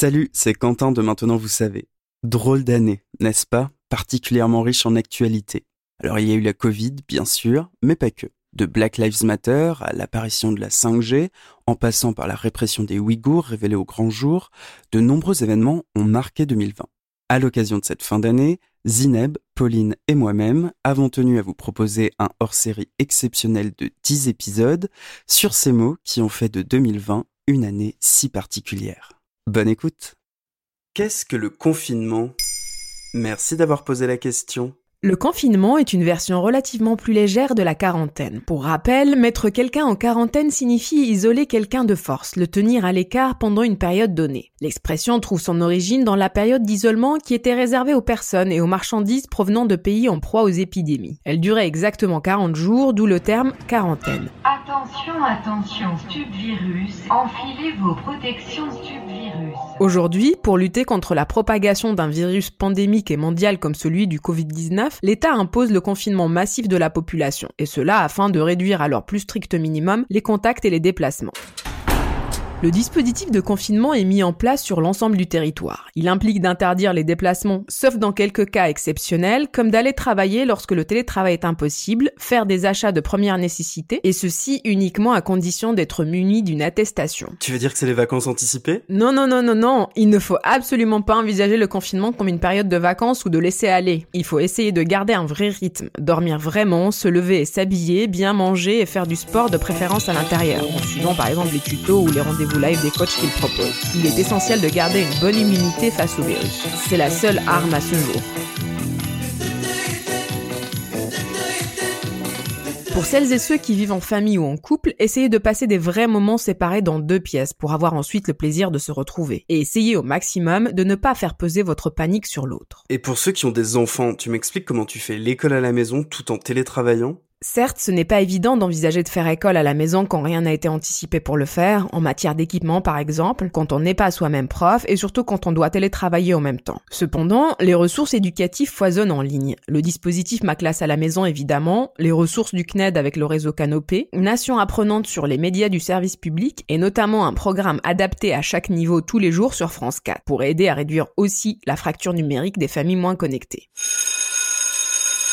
Salut, c'est Quentin de Maintenant Vous savez. Drôle d'année, n'est-ce pas? Particulièrement riche en actualité. Alors il y a eu la Covid, bien sûr, mais pas que. De Black Lives Matter à l'apparition de la 5G, en passant par la répression des Ouïghours révélée au grand jour, de nombreux événements ont marqué 2020. À l'occasion de cette fin d'année, Zineb, Pauline et moi-même avons tenu à vous proposer un hors-série exceptionnel de 10 épisodes sur ces mots qui ont fait de 2020 une année si particulière. Bonne écoute. Qu'est-ce que le confinement? Merci d'avoir posé la question. Le confinement est une version relativement plus légère de la quarantaine. Pour rappel, mettre quelqu'un en quarantaine signifie isoler quelqu'un de force, le tenir à l'écart pendant une période donnée. L'expression trouve son origine dans la période d'isolement qui était réservée aux personnes et aux marchandises provenant de pays en proie aux épidémies. Elle durait exactement 40 jours, d'où le terme quarantaine. Attention, attention, subvirus, enfilez vos protections subvirus. Aujourd'hui, pour lutter contre la propagation d'un virus pandémique et mondial comme celui du Covid-19, l'État impose le confinement massif de la population, et cela afin de réduire à leur plus strict minimum les contacts et les déplacements. Le dispositif de confinement est mis en place sur l'ensemble du territoire. Il implique d'interdire les déplacements, sauf dans quelques cas exceptionnels, comme d'aller travailler lorsque le télétravail est impossible, faire des achats de première nécessité, et ceci uniquement à condition d'être muni d'une attestation. Tu veux dire que c'est les vacances anticipées? Non, non, non, non, non. Il ne faut absolument pas envisager le confinement comme une période de vacances ou de laisser aller. Il faut essayer de garder un vrai rythme, dormir vraiment, se lever et s'habiller, bien manger et faire du sport de préférence à l'intérieur, en suivant par exemple les tutos ou les rendez-vous live des coachs qu'il propose. Il est essentiel de garder une bonne immunité face au virus. C'est la seule arme à ce jour. Pour celles et ceux qui vivent en famille ou en couple, essayez de passer des vrais moments séparés dans deux pièces pour avoir ensuite le plaisir de se retrouver. Et essayez au maximum de ne pas faire peser votre panique sur l'autre. Et pour ceux qui ont des enfants, tu m'expliques comment tu fais l'école à la maison tout en télétravaillant? Certes, ce n'est pas évident d'envisager de faire école à la maison quand rien n'a été anticipé pour le faire, en matière d'équipement par exemple, quand on n'est pas soi-même prof et surtout quand on doit télétravailler en même temps. Cependant, les ressources éducatives foisonnent en ligne. Le dispositif Ma classe à la maison évidemment, les ressources du CNED avec le réseau Canopé, une nation apprenante sur les médias du service public et notamment un programme adapté à chaque niveau tous les jours sur France 4 pour aider à réduire aussi la fracture numérique des familles moins connectées.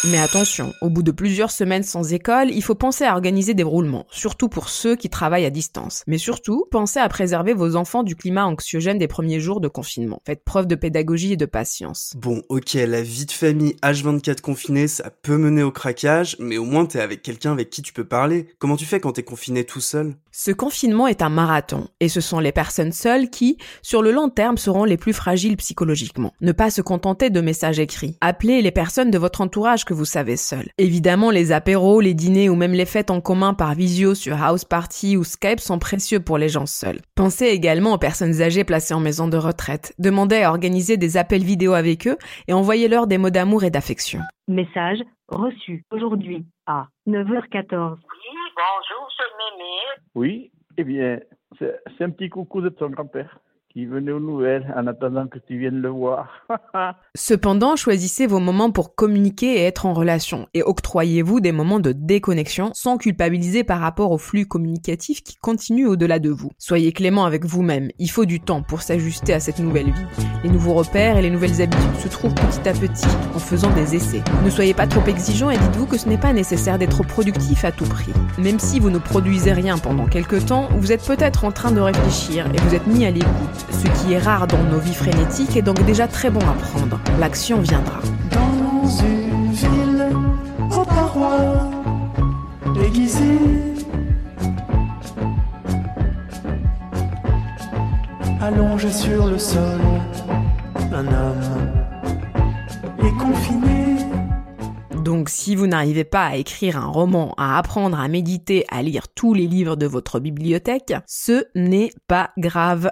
Mais attention, au bout de plusieurs semaines sans école, il faut penser à organiser des roulements, surtout pour ceux qui travaillent à distance. Mais surtout, pensez à préserver vos enfants du climat anxiogène des premiers jours de confinement. Faites preuve de pédagogie et de patience. Bon, ok, la vie de famille H24 confinée, ça peut mener au craquage, mais au moins t'es avec quelqu'un avec qui tu peux parler. Comment tu fais quand t'es confiné tout seul? Ce confinement est un marathon, et ce sont les personnes seules qui, sur le long terme, seront les plus fragiles psychologiquement. Ne pas se contenter de messages écrits. Appelez les personnes de votre entourage que vous savez seul. Évidemment, les apéros, les dîners ou même les fêtes en commun par visio sur House Party ou Skype sont précieux pour les gens seuls. Pensez également aux personnes âgées placées en maison de retraite. Demandez à organiser des appels vidéo avec eux et envoyez-leur des mots d'amour et d'affection. Message reçu aujourd'hui à 9h14. Oui, bonjour, c'est Mémé. Oui, eh bien, c'est c'est un petit coucou de ton grand-père venait aux nouvelles en attendant que tu viennes le voir. Cependant, choisissez vos moments pour communiquer et être en relation et octroyez-vous des moments de déconnexion sans culpabiliser par rapport au flux communicatif qui continue au-delà de vous. Soyez clément avec vous-même, il faut du temps pour s'ajuster à cette nouvelle vie. Les nouveaux repères et les nouvelles habitudes se trouvent petit à petit en faisant des essais. Ne soyez pas trop exigeant et dites-vous que ce n'est pas nécessaire d'être productif à tout prix. Même si vous ne produisez rien pendant quelques temps, vous êtes peut-être en train de réfléchir et vous êtes mis à l'écoute ce qui est rare dans nos vies frénétiques est donc déjà très bon à prendre. L'action viendra. Dans une ville aux parois aiguisées, allongé sur le sol, un homme est confiné. Donc si vous n'arrivez pas à écrire un roman, à apprendre à méditer, à lire tous les livres de votre bibliothèque, ce n'est pas grave.